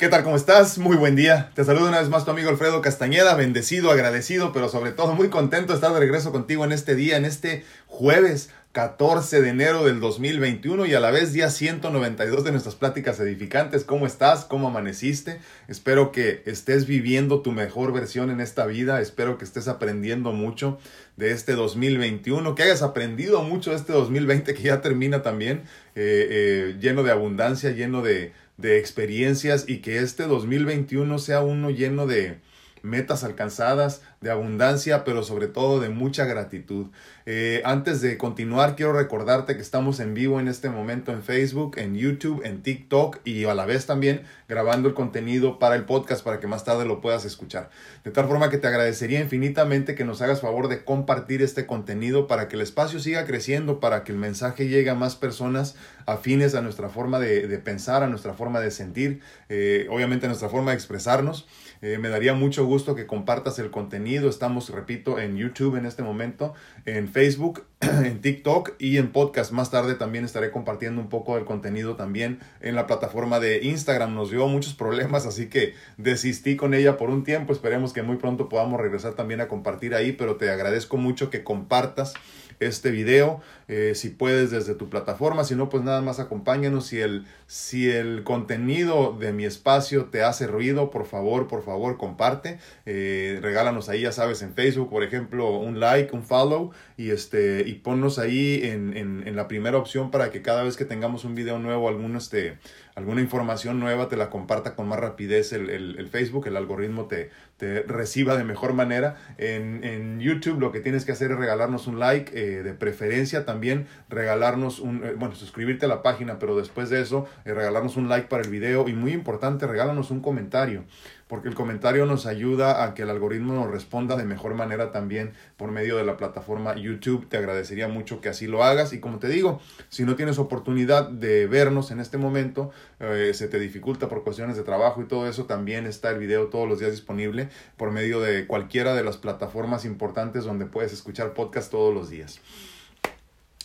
¿Qué tal? ¿Cómo estás? Muy buen día. Te saludo una vez más tu amigo Alfredo Castañeda, bendecido, agradecido, pero sobre todo muy contento de estar de regreso contigo en este día, en este jueves 14 de enero del 2021 y a la vez día 192 de nuestras pláticas edificantes. ¿Cómo estás? ¿Cómo amaneciste? Espero que estés viviendo tu mejor versión en esta vida. Espero que estés aprendiendo mucho de este 2021, que hayas aprendido mucho de este 2020 que ya termina también, eh, eh, lleno de abundancia, lleno de de experiencias y que este 2021 sea uno lleno de metas alcanzadas, de abundancia, pero sobre todo de mucha gratitud. Eh, antes de continuar, quiero recordarte que estamos en vivo en este momento en Facebook, en YouTube, en TikTok y a la vez también grabando el contenido para el podcast para que más tarde lo puedas escuchar. De tal forma que te agradecería infinitamente que nos hagas favor de compartir este contenido para que el espacio siga creciendo, para que el mensaje llegue a más personas afines a nuestra forma de, pensar, a nuestra forma de sentir, eh, obviamente a nuestra forma de expresarnos. Eh, me daría mucho gusto que compartas el contenido. Estamos, repito, en YouTube en este momento, en Facebook, en TikTok y en podcast. Más tarde también estaré compartiendo un poco del contenido también en la plataforma de Instagram. Nos dio muchos problemas, así que desistí con ella por un tiempo. Esperemos que muy pronto podamos regresar también a compartir ahí, pero te agradezco mucho que compartas este video, eh, si puedes desde tu plataforma, si no, pues nada más acompáñanos. Si el, si el contenido de mi espacio te hace ruido, por favor, por favor, comparte. Eh, regálanos ahí, ya sabes, en Facebook, por ejemplo, un like, un follow y, este, y ponnos ahí en, en, en la primera opción para que cada vez que tengamos un video nuevo, algún este, alguna información nueva te la comparta con más rapidez el, el, Facebook, el algoritmo te, te, reciba de mejor manera. En, en, YouTube lo que tienes que hacer es regalarnos un like, eh, de preferencia también regalarnos un, eh, bueno, suscribirte a la página, pero después de eso eh, regalarnos un like para el video y muy importante, regálanos un comentario porque el comentario nos ayuda a que el algoritmo nos responda de mejor manera también por medio de la plataforma YouTube. Te agradecería mucho que así lo hagas y como te digo, si no tienes oportunidad de vernos en este momento, eh, se te dificulta por cuestiones de trabajo y todo eso, también está el video todos los días disponible por medio de cualquiera de las plataformas importantes donde puedes escuchar podcast todos los días.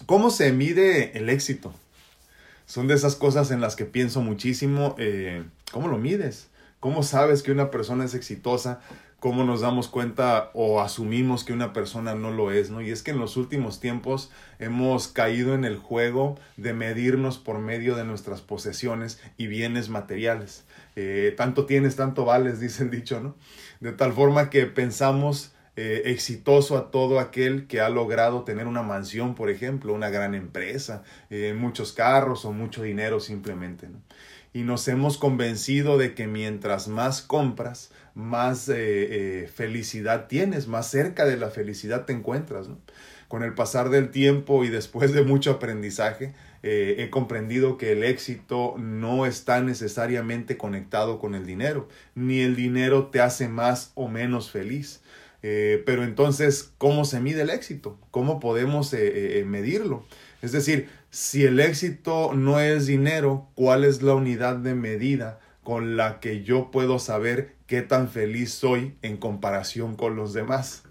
¿Cómo se mide el éxito? Son de esas cosas en las que pienso muchísimo. Eh, ¿Cómo lo mides? ¿Cómo sabes que una persona es exitosa? ¿Cómo nos damos cuenta o asumimos que una persona no lo es? ¿no? Y es que en los últimos tiempos hemos caído en el juego de medirnos por medio de nuestras posesiones y bienes materiales. Eh, tanto tienes, tanto vales, dice el dicho, ¿no? De tal forma que pensamos eh, exitoso a todo aquel que ha logrado tener una mansión, por ejemplo, una gran empresa, eh, muchos carros o mucho dinero simplemente. ¿no? Y nos hemos convencido de que mientras más compras, más eh, eh, felicidad tienes, más cerca de la felicidad te encuentras. Con el pasar del tiempo y después de mucho aprendizaje, eh, he comprendido que el éxito no está necesariamente conectado con el dinero, ni el dinero te hace más o menos feliz. pero entonces, ¿cómo se mide el éxito? ¿Cómo podemos medirlo? Es decir, si el éxito no es dinero, ¿cuál es la unidad de medida con la que yo puedo saber qué tan feliz soy en comparación con los demás?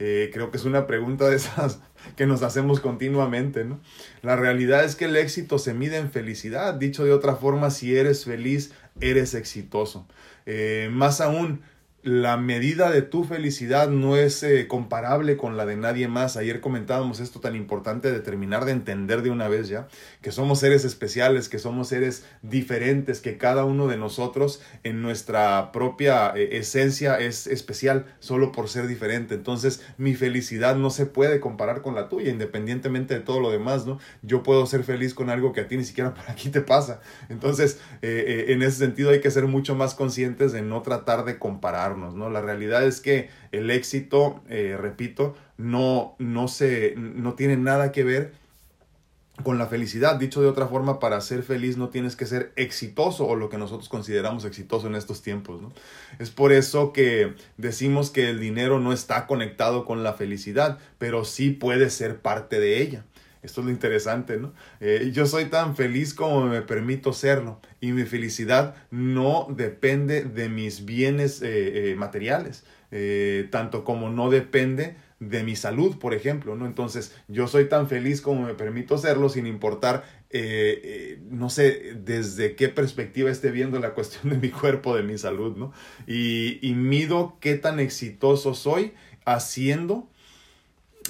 Eh, creo que es una pregunta de esas que nos hacemos continuamente, ¿no? La realidad es que el éxito se mide en felicidad. Dicho de otra forma, si eres feliz, eres exitoso. Eh, más aún, la medida de tu felicidad no es eh, comparable con la de nadie más. Ayer comentábamos esto tan importante de terminar de entender de una vez ya, que somos seres especiales, que somos seres diferentes, que cada uno de nosotros en nuestra propia eh, esencia es especial solo por ser diferente. Entonces mi felicidad no se puede comparar con la tuya, independientemente de todo lo demás, ¿no? Yo puedo ser feliz con algo que a ti ni siquiera por aquí te pasa. Entonces, eh, en ese sentido hay que ser mucho más conscientes de no tratar de comparar ¿no? La realidad es que el éxito, eh, repito, no, no, se, no tiene nada que ver con la felicidad. Dicho de otra forma, para ser feliz no tienes que ser exitoso o lo que nosotros consideramos exitoso en estos tiempos. Es por eso que decimos que el dinero no está conectado con la felicidad, pero sí puede ser parte de ella. Esto es lo interesante, ¿no? Eh, yo soy tan feliz como me permito serlo y mi felicidad no depende de mis bienes eh, eh, materiales, tanto como no depende de mi salud, por ejemplo, ¿no? Entonces, yo soy tan feliz como me permito serlo sin importar, no sé, desde qué perspectiva esté viendo la cuestión de mi cuerpo, de mi salud, ¿no? Y, y mido qué tan exitoso soy haciendo,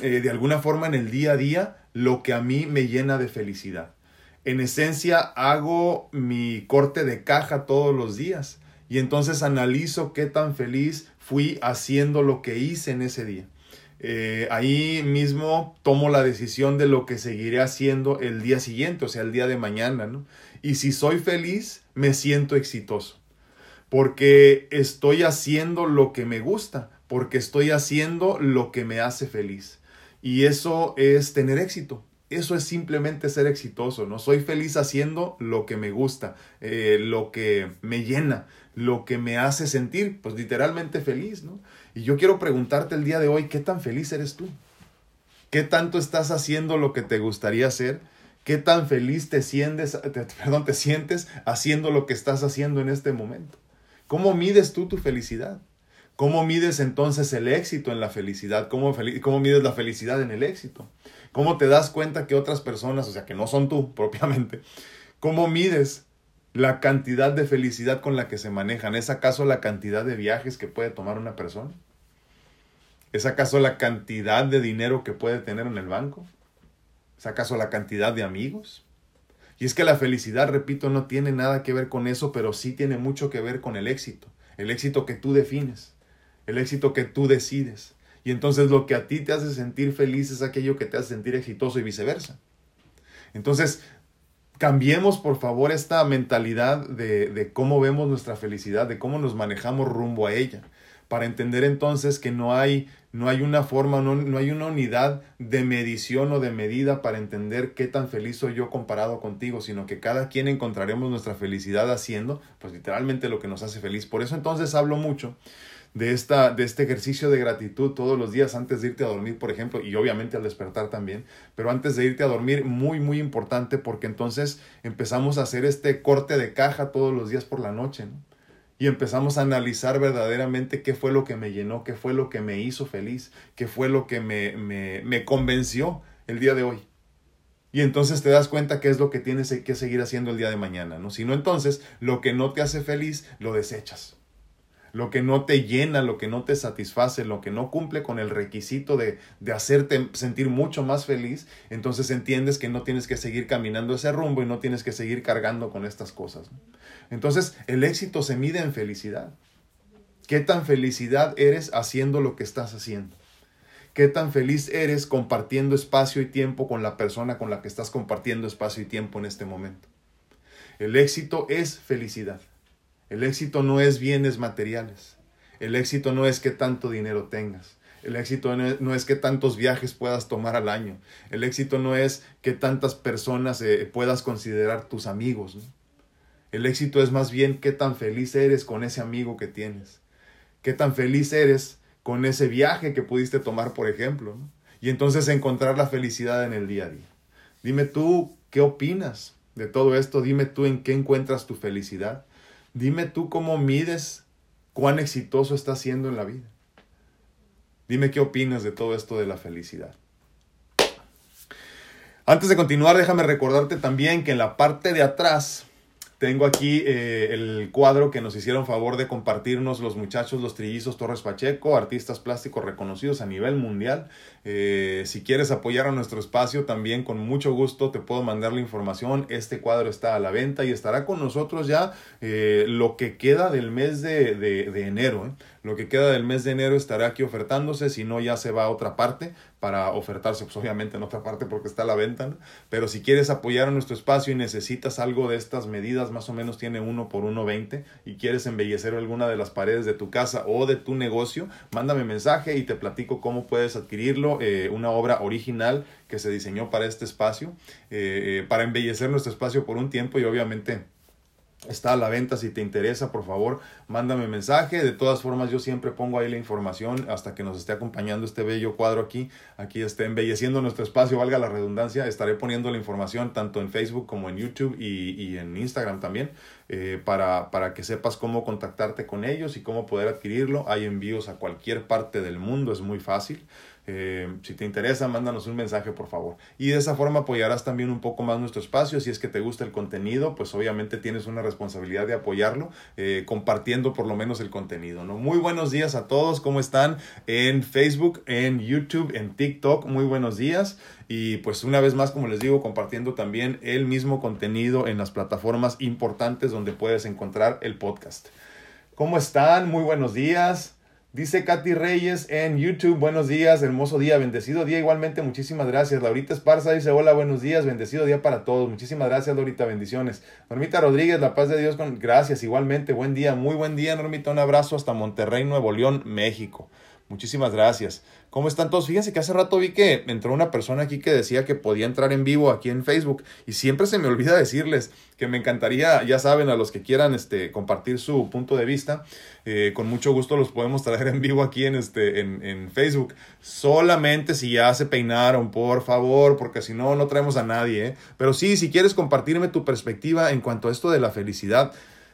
de alguna forma en el día a día, lo que a mí me llena de felicidad. En esencia, hago mi corte de caja todos los días y entonces analizo qué tan feliz fui haciendo lo que hice en ese día. Eh, ahí mismo tomo la decisión de lo que seguiré haciendo el día siguiente, o sea, el día de mañana, ¿no? Y si soy feliz, me siento exitoso, porque estoy haciendo lo que me gusta, porque estoy haciendo lo que me hace feliz. Y eso es tener éxito. Eso es simplemente ser exitoso, ¿no? Soy feliz haciendo lo que me gusta, eh, lo que me llena, lo que me hace sentir, pues literalmente feliz, ¿no? Y yo quiero preguntarte el día de hoy, ¿qué tan feliz eres tú? ¿Qué tanto estás haciendo lo que te gustaría hacer? ¿Qué tan feliz te sientes, perdón, te sientes haciendo lo que estás haciendo en este momento? ¿Cómo mides tú tu felicidad? ¿Cómo mides entonces el éxito en la felicidad? ¿Cómo, ¿Cómo, mides la felicidad en el éxito? ¿Cómo te das cuenta que otras personas, o sea, que no son tú propiamente, cómo mides la cantidad de felicidad con la que se manejan? ¿Es acaso la cantidad de viajes que puede tomar una persona? ¿Es acaso la cantidad de dinero que puede tener en el banco? ¿Es acaso la cantidad de amigos? Y es que la felicidad, repito, no tiene nada que ver con eso, pero sí tiene mucho que ver con el éxito, el éxito que tú defines el éxito que tú decides. Y entonces lo que a ti te hace sentir feliz es aquello que te hace sentir exitoso y viceversa. Entonces, cambiemos por favor esta mentalidad de, de, cómo vemos nuestra felicidad, de cómo nos manejamos rumbo a ella, para entender entonces que no hay, no hay una forma, no, no hay una unidad de medición o de medida para entender qué tan feliz soy yo comparado contigo, sino que cada quien encontraremos nuestra felicidad haciendo, pues literalmente lo que nos hace feliz. Por eso entonces hablo mucho de, esta, de este ejercicio de gratitud todos los días antes de irte a dormir, por ejemplo, y obviamente al despertar también, pero antes de irte a dormir, muy, muy importante porque entonces empezamos a hacer este corte de caja todos los días por la noche, Y empezamos a analizar verdaderamente qué fue lo que me llenó, qué fue lo que me hizo feliz, qué fue lo que me, me, me convenció el día de hoy. Y entonces te das cuenta qué es lo que tienes que seguir haciendo el día de mañana, ¿no? Si no, entonces lo que no te hace feliz lo desechas lo que no te llena, lo que no te satisface, lo que no cumple con el requisito de, de hacerte sentir mucho más feliz, entonces entiendes que no tienes que seguir caminando ese rumbo y no tienes que seguir cargando con estas cosas. Entonces el éxito se mide en felicidad. ¿Qué tan felicidad eres haciendo lo que estás haciendo? ¿Qué tan feliz eres compartiendo espacio y tiempo con la persona con la que estás compartiendo espacio y tiempo en este momento? El éxito es felicidad. El éxito no es bienes materiales. El éxito no es que tanto dinero tengas. El éxito no es, que tantos viajes puedas tomar al año. El éxito no es que tantas personas eh, puedas considerar tus amigos. El éxito es más bien qué tan feliz eres con ese amigo que tienes. Qué tan feliz eres con ese viaje que pudiste tomar, por ejemplo. Y entonces encontrar la felicidad en el día a día. Dime tú qué opinas de todo esto. Dime tú en qué encuentras tu felicidad. Dime tú cómo mides cuán exitoso estás siendo en la vida. Dime qué opinas de todo esto de la felicidad. Antes de continuar, déjame recordarte también que en la parte de atrás tengo aquí eh, el cuadro que nos hicieron favor de compartirnos los muchachos, los trillizos Torres Pacheco, artistas plásticos reconocidos a nivel mundial. Eh, si quieres apoyar a nuestro espacio, también con mucho gusto te puedo mandar la información. Este cuadro está a la venta y estará con nosotros ya eh, lo que queda del mes de, de enero. Lo que queda del mes de enero estará aquí ofertándose, si no ya se va a otra parte para ofertarse, pues obviamente en otra parte porque está a la venta, pero si quieres apoyar a nuestro espacio y necesitas algo de estas medidas, más o menos tiene uno por 1.20 y quieres embellecer alguna de las paredes de tu casa o de tu negocio, mándame mensaje y te platico cómo puedes adquirirlo, eh, una obra original que se diseñó para este espacio, eh, eh, para embellecer nuestro espacio por un tiempo y obviamente Está a la venta, si te interesa, por favor, mándame mensaje. De todas formas, yo siempre pongo ahí la información hasta que nos esté acompañando este bello cuadro aquí. Aquí esté embelleciendo nuestro espacio, valga la redundancia. Estaré poniendo la información tanto en Facebook como en YouTube y, y en Instagram también eh, para, para que sepas cómo contactarte con ellos y cómo poder adquirirlo. Hay envíos a cualquier parte del mundo, es muy fácil. Eh, si te interesa, mándanos un mensaje, por favor. Y de esa forma apoyarás también un poco más nuestro espacio. Si es que te gusta el contenido, pues obviamente tienes una responsabilidad de apoyarlo, eh, compartiendo por lo menos el contenido. ¿no? Muy buenos días a todos. ¿Cómo están? En Facebook, en YouTube, en TikTok. Muy buenos días. Y pues una vez más, como les digo, compartiendo también el mismo contenido en las plataformas importantes donde puedes encontrar el podcast. ¿Cómo están? Muy buenos días. Dice Katy Reyes en YouTube, buenos días, hermoso día, bendecido día igualmente, muchísimas gracias. Laurita Esparza dice, hola, buenos días, bendecido día para todos. Muchísimas gracias, Laurita, bendiciones. Normita Rodríguez, la paz de Dios con gracias, igualmente, buen día, muy buen día, Normita, un abrazo hasta Monterrey, Nuevo León, México. Muchísimas gracias. ¿Cómo están todos? Fíjense que hace rato vi que entró una persona aquí que decía que podía entrar en vivo aquí en Facebook y siempre se me olvida decirles que me encantaría, ya saben, a los que quieran este, compartir su punto de vista, eh, con mucho gusto los podemos traer en vivo aquí en, este, en, en Facebook. Solamente si ya se peinaron, por favor, porque si no, no traemos a nadie. ¿eh? Pero sí, si quieres compartirme tu perspectiva en cuanto a esto de la felicidad,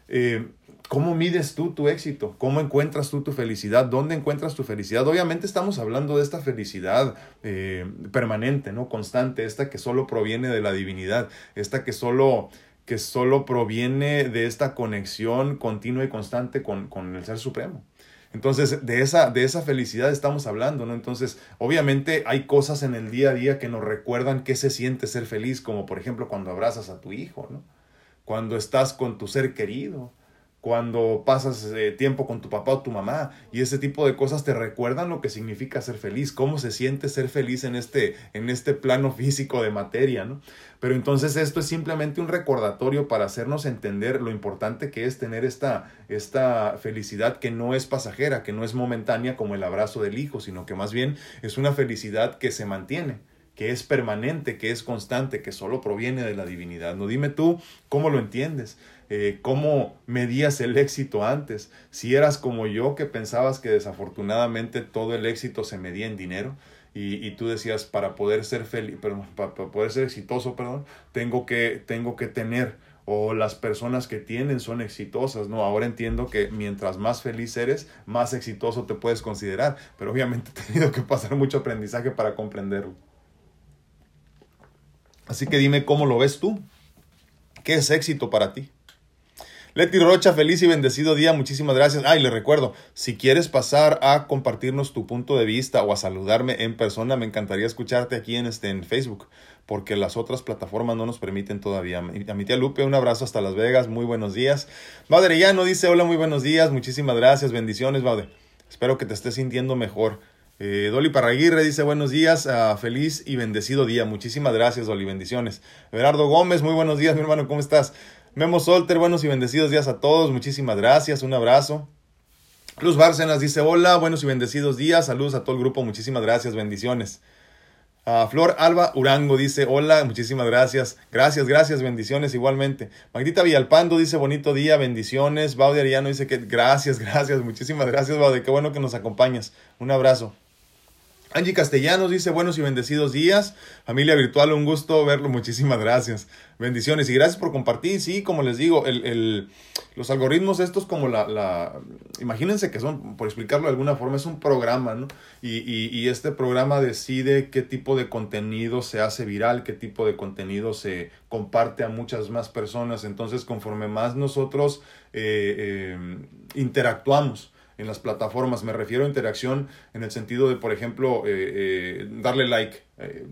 eh, ¿Cómo mides tú tu éxito? ¿Cómo encuentras tú tu felicidad? ¿Dónde encuentras tu felicidad? Obviamente estamos hablando de esta felicidad eh, permanente, ¿no? Constante, esta que solo proviene de la divinidad, esta que solo, que solo proviene de esta conexión continua y constante con, con el Ser Supremo. Entonces, de esa, de esa felicidad estamos hablando, ¿no? Entonces, obviamente hay cosas en el día a día que nos recuerdan qué se siente ser feliz, como por ejemplo cuando abrazas a tu hijo, ¿no? Cuando estás con tu ser querido, cuando pasas eh, tiempo con tu papá o tu mamá y ese tipo de cosas te recuerdan lo que significa ser feliz, cómo se siente ser feliz en este, en este plano físico de materia, ¿no? Pero entonces esto es simplemente un recordatorio para hacernos entender lo importante que es tener esta, esta felicidad que no es pasajera, que no es momentánea como el abrazo del hijo, sino que más bien es una felicidad que se mantiene que es permanente, que es constante, que solo proviene de la divinidad. No dime tú cómo lo entiendes. Eh, cómo medías el éxito antes, si eras como yo que pensabas que desafortunadamente todo el éxito se medía en dinero y, tú decías para poder ser feliz, para, poder ser exitoso, perdón, tengo que, tengo que tener o las personas que tienen son exitosas, ¿no? Ahora entiendo que mientras más feliz eres, más exitoso te puedes considerar, pero obviamente he tenido que pasar mucho aprendizaje para comprenderlo. Así que dime cómo lo ves tú. ¿Qué es éxito para ti? Leti Rocha, feliz y bendecido día, muchísimas gracias. Ay, le recuerdo, si quieres pasar a compartirnos tu punto de vista o a saludarme en persona, me encantaría escucharte aquí en, este, en Facebook, porque las otras plataformas no nos permiten todavía. A mi tía Lupe, un abrazo hasta Las Vegas, muy buenos días. no dice, hola, muy buenos días, muchísimas gracias, bendiciones, Baude. Espero que te estés sintiendo mejor. Eh, Dolly Parraguirre dice buenos días, uh, feliz y bendecido día. Muchísimas gracias, Dolly, bendiciones. Gerardo Gómez, muy buenos días, mi hermano, ¿cómo estás? Memo Solter, buenos y bendecidos días a todos. Muchísimas gracias, un abrazo. Luz Bárcenas dice hola, buenos y bendecidos días. Saludos a todo el grupo, muchísimas gracias, bendiciones. Uh, Flor Alba Urango dice hola, muchísimas gracias. Gracias, gracias, bendiciones igualmente. Magdita Villalpando dice bonito día, bendiciones. Baude Ariano dice que gracias, gracias, muchísimas gracias, Baude. Qué bueno que nos acompañas. Un abrazo. Angie Castellanos dice buenos y bendecidos días. Familia virtual, un gusto verlo. Muchísimas gracias. Bendiciones y gracias por compartir. Sí, como les digo, el, el, los algoritmos estos como la, la... Imagínense que son, por explicarlo de alguna forma, es un programa, ¿no? Y, y, y, este programa decide qué tipo de contenido se hace viral, qué tipo de contenido se comparte a muchas más personas. Entonces, conforme más nosotros eh, eh, interactuamos, en las plataformas. Me refiero a interacción en el sentido de, por ejemplo, eh, eh, darle like, eh,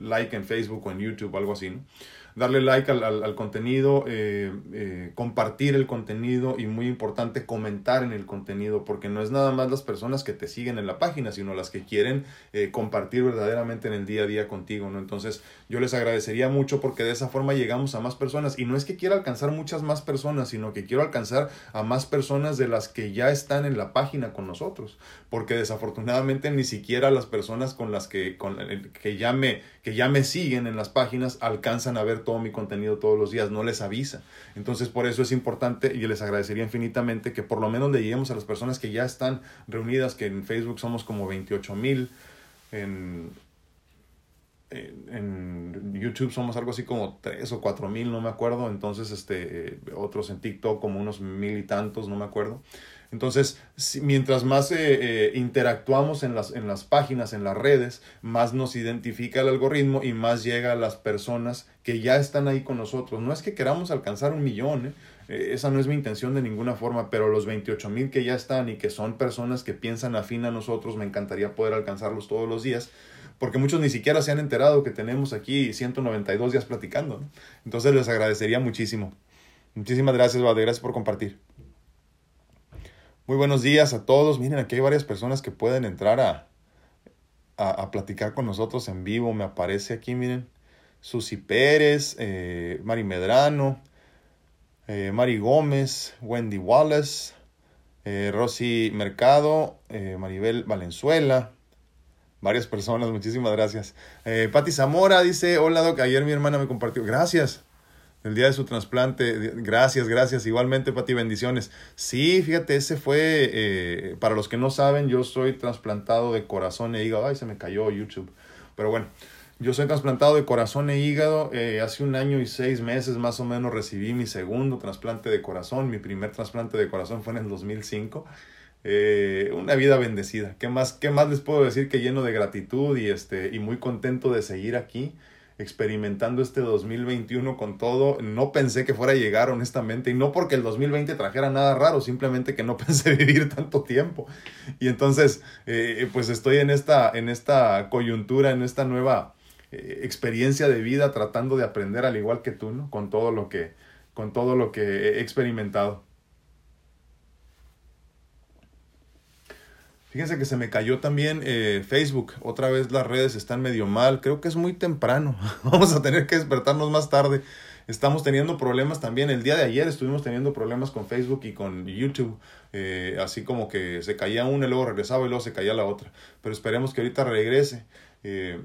like en Facebook o en YouTube, algo así. ¿no? Darle like al, al, contenido, eh, eh, compartir el contenido y muy importante comentar en el contenido porque no es nada más las personas que te siguen en la página, sino las que quieren eh, compartir verdaderamente en el día a día contigo, ¿no? Entonces yo les agradecería mucho porque de esa forma llegamos a más personas y no es que quiera alcanzar muchas más personas, sino que quiero alcanzar a más personas de las que ya están en la página con nosotros, porque desafortunadamente ni siquiera las personas con las que, con, que, ya me, que ya me siguen en las páginas alcanzan a ver todo mi contenido todos los días, no les avisa. Entonces por eso es importante y les agradecería infinitamente que por lo menos le lleguemos a las personas que ya están reunidas, que en Facebook somos como 28 mil, en, en YouTube somos algo así como tres o cuatro mil, no me acuerdo. Entonces, este, otros en TikTok como unos mil y tantos, no me acuerdo. Entonces, mientras más eh, eh, interactuamos en las, en las páginas, en las redes, más nos identifica el algoritmo y más llega a las personas que ya están ahí con nosotros. No es que queramos alcanzar un millón, ¿eh? esa no es mi intención de ninguna forma, pero los 28 mil que ya están y que son personas que piensan afín a nosotros, me encantaría poder alcanzarlos todos los días porque muchos ni siquiera se han enterado que tenemos aquí 192 días platicando. Entonces les agradecería muchísimo. Muchísimas gracias, Vade, gracias por compartir. Muy buenos días a todos. Miren, aquí hay varias personas que pueden entrar a, a, platicar con nosotros en vivo. Me aparece aquí, miren. Susi Pérez, eh, Mari Medrano, eh, Mari Gómez, Wendy Wallace, eh, Rosy Mercado, eh, Maribel Valenzuela, varias personas, muchísimas gracias. Eh, Patti Zamora dice, hola Doc, ayer mi hermana me compartió, gracias, el día de su trasplante, gracias, gracias, igualmente Patti, bendiciones. Sí, fíjate, ese fue, eh, para los que no saben, yo soy trasplantado de corazón e hígado, ay, se me cayó YouTube, pero bueno. Yo soy trasplantado de corazón e hígado. Eh, hace un año y seis meses más o menos recibí mi segundo trasplante de corazón. Mi primer trasplante de corazón fue en el 2005. Eh, una vida bendecida. ¿Qué más, ¿Qué más les puedo decir que lleno de gratitud y, este, y muy contento de seguir aquí? experimentando este 2021 con todo. No pensé que fuera a llegar, honestamente, y no porque el 2020 trajera nada raro, simplemente que no pensé vivir tanto tiempo. Y entonces, eh, pues estoy en esta, en esta coyuntura, en esta nueva eh, experiencia de vida, tratando de aprender al igual que tú, ¿no? Con todo lo que, con todo lo que he experimentado. Fíjense que se me cayó también eh, Facebook. Otra vez las redes están medio mal. Creo que es muy temprano. Vamos a tener que despertarnos más tarde. Estamos teniendo problemas también. El día de ayer estuvimos teniendo problemas con Facebook y con YouTube. Eh, así como que se caía una y luego regresaba y luego se caía la otra. Pero esperemos que ahorita regrese. Eh,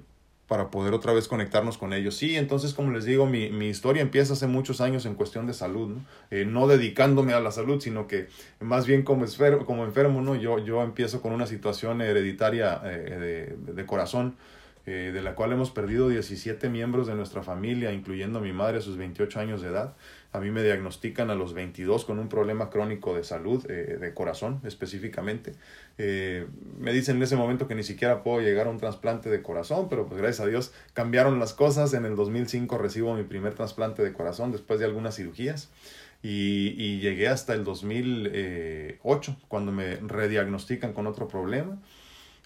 para poder otra vez conectarnos con ellos. Sí, entonces como les digo, mi, mi historia empieza hace muchos años en cuestión de salud, ¿no? Eh, no dedicándome a la salud, sino que más bien como, como enfermo, ¿no? Yo, yo empiezo con una situación hereditaria eh, de, de, corazón, eh, de la cual hemos perdido 17 miembros de nuestra familia, incluyendo a mi madre a sus 28 años de edad. A mí me diagnostican a los 22 con un problema crónico de salud, eh, de corazón específicamente. Eh, me dicen en ese momento que ni siquiera puedo llegar a un trasplante de corazón, pero pues gracias a Dios cambiaron las cosas. En el 2005 recibo mi primer trasplante de corazón después de algunas cirugías. Y, y llegué hasta el 2008 cuando me rediagnostican con otro problema.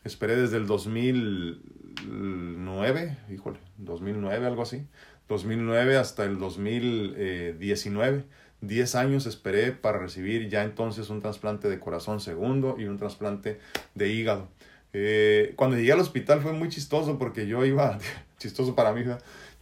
Esperé desde el 2009, híjole, 2009, algo así 2009 hasta el 2019. 10 años esperé para recibir ya entonces un trasplante de corazón segundo y un trasplante de hígado. Eh, cuando llegué al hospital fue muy chistoso porque yo iba, chistoso para mí,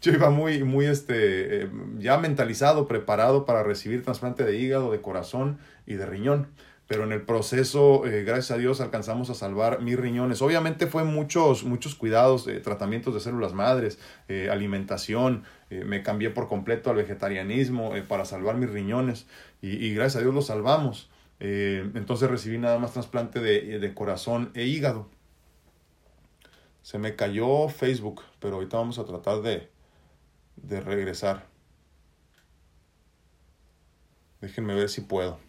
yo iba muy, muy, este, eh, ya mentalizado, preparado para recibir trasplante de hígado, de corazón y de riñón pero en el proceso, eh, gracias a Dios, alcanzamos a salvar mis riñones. Obviamente fue muchos, muchos cuidados, eh, tratamientos de células madres, eh, alimentación, me cambié por completo al vegetarianismo para salvar mis riñones y, gracias a Dios los salvamos. entonces recibí nada más trasplante de, de corazón e hígado. Se me cayó Facebook, pero ahorita vamos a tratar de, de regresar. Déjenme ver si puedo.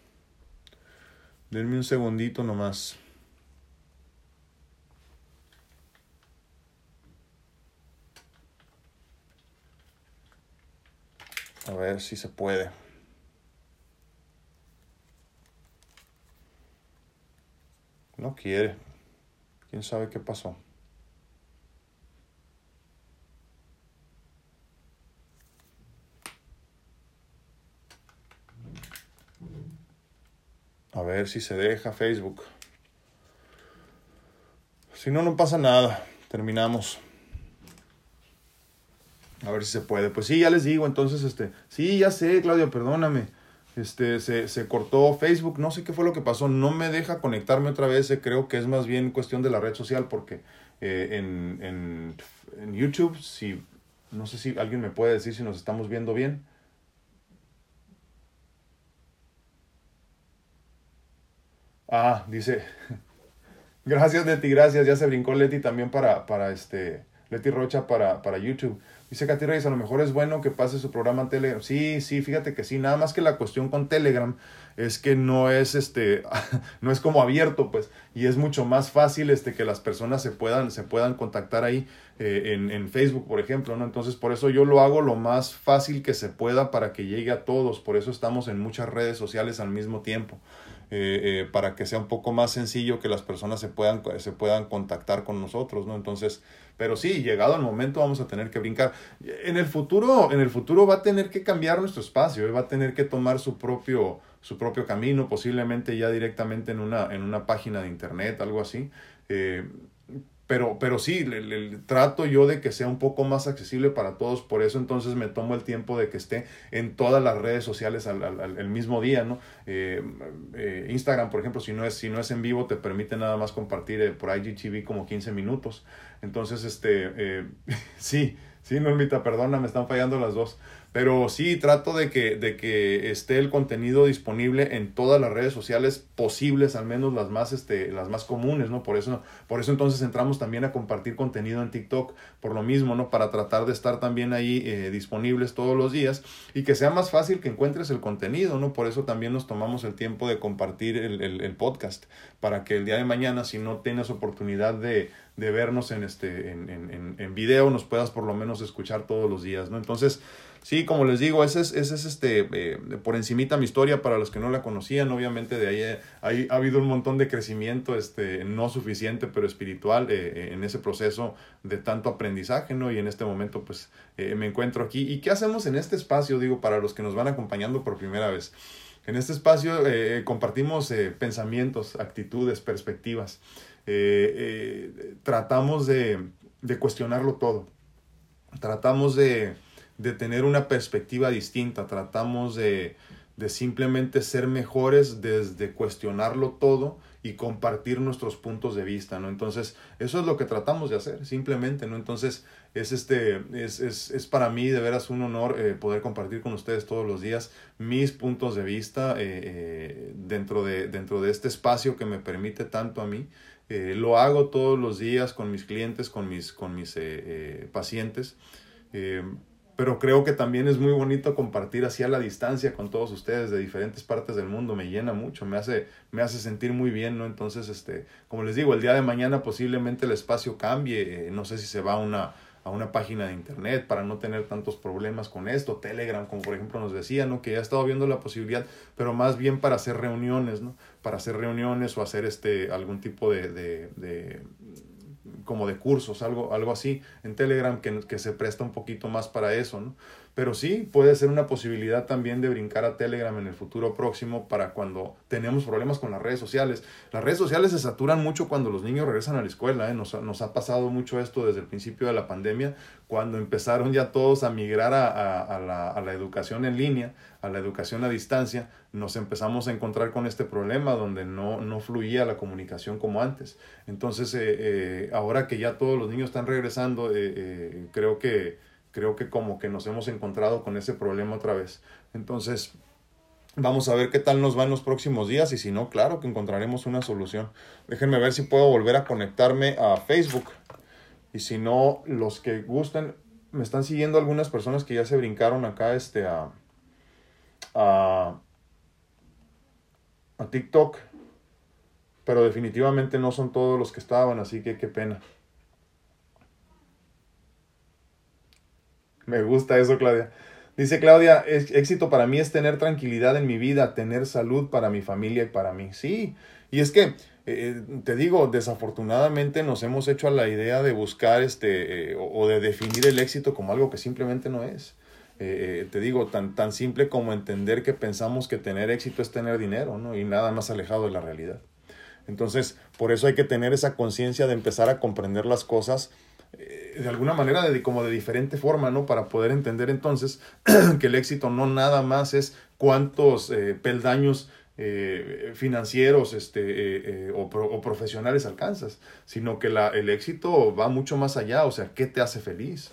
Denme un segundito nomás. A ver si se puede. No quiere. ¿Quién sabe qué pasó? A ver si se deja Facebook. Si no, no pasa nada. Terminamos. A ver si se puede. Pues sí, ya les digo, entonces, este, sí, ya sé, Claudia, perdóname. Este, se, se cortó Facebook, no sé qué fue lo que pasó, no me deja conectarme otra vez, eh, creo que es más bien cuestión de la red social, porque eh, en, en, en YouTube, si, no sé si alguien me puede decir si nos estamos viendo bien. Ah, dice. Gracias, Leti, gracias. Ya se brincó Leti también para, para este, Leti Rocha para, para YouTube. Dice Katy Reyes, a lo mejor es bueno que pase su programa en Telegram. Sí, sí, fíjate que sí. Nada más que la cuestión con Telegram es que no es este, no es como abierto, pues, y es mucho más fácil este que las personas se puedan, se puedan contactar ahí eh, en, en, Facebook, por ejemplo, ¿no? Entonces, por eso yo lo hago lo más fácil que se pueda para que llegue a todos. Por eso estamos en muchas redes sociales al mismo tiempo. Eh, eh, para que sea un poco más sencillo que las personas se puedan, se puedan contactar con nosotros, ¿no? Entonces, pero sí, llegado el momento vamos a tener que brincar. En el futuro, en el futuro va a tener que cambiar nuestro espacio, ¿eh? va a tener que tomar su propio, su propio camino, posiblemente ya directamente en una, en una página de internet, algo así. Pero, pero sí, le, trato yo de que sea un poco más accesible para todos, por eso entonces me tomo el tiempo de que esté en todas las redes sociales al, al, el mismo día, ¿no? Eh, eh, Instagram, por ejemplo, si no, es, si no es en vivo, te permite nada más compartir eh, por IGTV como 15 minutos. Entonces, este, sí, sí, Normita, perdona, me están fallando las dos. Pero sí, trato de que, de que esté el contenido disponible en todas las redes sociales posibles, al menos las más, este, las más comunes, ¿no? Por eso, por eso entonces entramos también a compartir contenido en TikTok, por lo mismo, ¿no? Para tratar de estar también ahí eh, disponibles todos los días y que sea más fácil que encuentres el contenido, ¿no? Por eso también nos tomamos el tiempo de compartir el, podcast, para que el día de mañana, si no tienes oportunidad de, de vernos en, este, en, en, en video, nos puedas por lo menos escuchar todos los días, ¿no? Entonces, Sí, como les digo, ese es, ese es este, eh, por encimita mi historia para los que no la conocían. Obviamente de ahí, eh, ha habido un montón de crecimiento, este, no suficiente, pero espiritual eh, en ese proceso de tanto aprendizaje, ¿no? Y en este momento, pues, me encuentro aquí. ¿Y qué hacemos en este espacio? Digo, para los que nos van acompañando por primera vez. En este espacio compartimos pensamientos, actitudes, perspectivas. tratamos de, cuestionarlo todo. Tratamos de tener una perspectiva distinta, tratamos de simplemente ser mejores desde cuestionarlo todo y compartir nuestros puntos de vista, ¿no? Entonces, eso es lo que tratamos de hacer, simplemente, ¿no? Entonces, es, este, es, es, es para mí de veras un honor eh, poder compartir con ustedes todos los días mis puntos de vista eh, eh, dentro, de, dentro de este espacio que me permite tanto a mí. lo hago todos los días con mis clientes, con mis, con mis pacientes pero creo que también es muy bonito compartir así a la distancia con todos ustedes de diferentes partes del mundo, me llena mucho, me hace, me hace sentir muy bien, ¿no? Entonces, este, como les digo, el día de mañana posiblemente el espacio cambie, eh, no sé si se va a una, a una página de internet para no tener tantos problemas con esto, Telegram, como por ejemplo nos decía, ¿no? Que ya he estado viendo la posibilidad, pero más bien para hacer reuniones, ¿no? Para hacer reuniones o hacer este, algún tipo de, de, de como de cursos, algo, algo así en Telegram que, que se presta un poquito más para eso, ¿no? Pero sí, puede ser una posibilidad también de brincar a Telegram en el futuro próximo para cuando tenemos problemas con las redes sociales. Las redes sociales se saturan mucho cuando los niños regresan a la escuela. ¿eh? Nos, nos, ha pasado mucho esto desde el principio de la pandemia, cuando empezaron ya todos a migrar a, a, la, a la educación en línea, a la educación a distancia, nos empezamos a encontrar con este problema donde no, no fluía la comunicación como antes. Entonces, eh, eh, ahora que ya todos los niños están regresando, eh, creo que creo que como que nos hemos encontrado con ese problema otra vez. Entonces, vamos a ver qué tal nos va en los próximos días y si no, claro que encontraremos una solución. Déjenme ver si puedo volver a conectarme a Facebook. Y si no, los que gusten, me están siguiendo algunas personas que ya se brincaron acá este a a, a TikTok. Pero definitivamente no son todos los que estaban, así que qué pena. Me gusta eso, Claudia. Dice Claudia, éxito para mí es tener tranquilidad en mi vida, tener salud para mi familia y para mí. Sí, y es que, eh, te digo, desafortunadamente nos hemos hecho a la idea de buscar este, eh, o de definir el éxito como algo que simplemente no es. Eh, te digo, tan, tan simple como entender que pensamos que tener éxito es tener dinero, ¿no? Y nada más alejado de la realidad. Entonces, por eso hay que tener esa conciencia de empezar a comprender las cosas eh, de alguna manera de, como de diferente forma, ¿no? Para poder entender entonces que el éxito no nada más es cuántos eh, peldaños eh, financieros este, o, o, profesionales alcanzas, sino que la, el éxito va mucho más allá, o sea, ¿qué te hace feliz?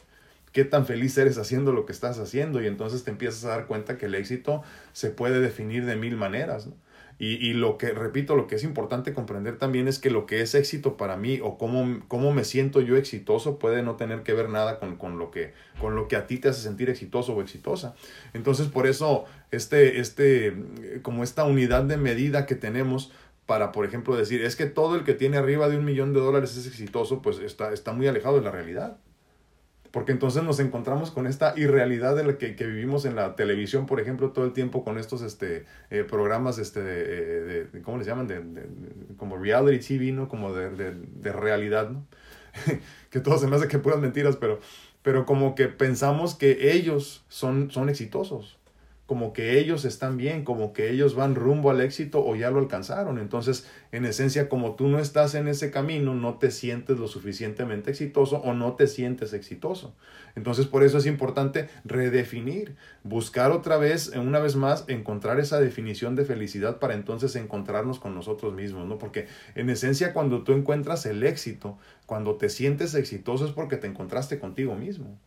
¿Qué tan feliz eres haciendo lo que estás haciendo? Y entonces te empiezas a dar cuenta que el éxito se puede definir de mil maneras, ¿no? Y, y, lo que, repito, lo que es importante comprender también es que lo que es éxito para mí o cómo, cómo me siento yo exitoso puede no tener que ver nada con, con, lo que, con lo que a ti te hace sentir exitoso o exitosa. Entonces, por eso, este, este, como esta unidad de medida que tenemos para, por ejemplo, decir, es que todo el que tiene arriba de un millón de dólares es exitoso, pues está, está muy alejado de la realidad porque entonces nos encontramos con esta irrealidad de la que, vivimos en la televisión, por ejemplo, todo el tiempo con estos este, eh, programas, este, de, de, ¿cómo les llaman? De, como reality TV, ¿no? Como de, realidad, ¿no? que todo se me hace que puedan mentiras, pero, pero como que pensamos que ellos son, son exitosos como que ellos están bien, como que ellos van rumbo al éxito o ya lo alcanzaron. Entonces, en esencia, como tú no estás en ese camino, no te sientes lo suficientemente exitoso o no te sientes exitoso. Entonces, por eso es importante redefinir, buscar otra vez, una vez más, encontrar esa definición de felicidad para entonces encontrarnos con nosotros mismos, ¿no? Porque en esencia, cuando tú encuentras el éxito, cuando te sientes exitoso es porque te encontraste contigo mismo.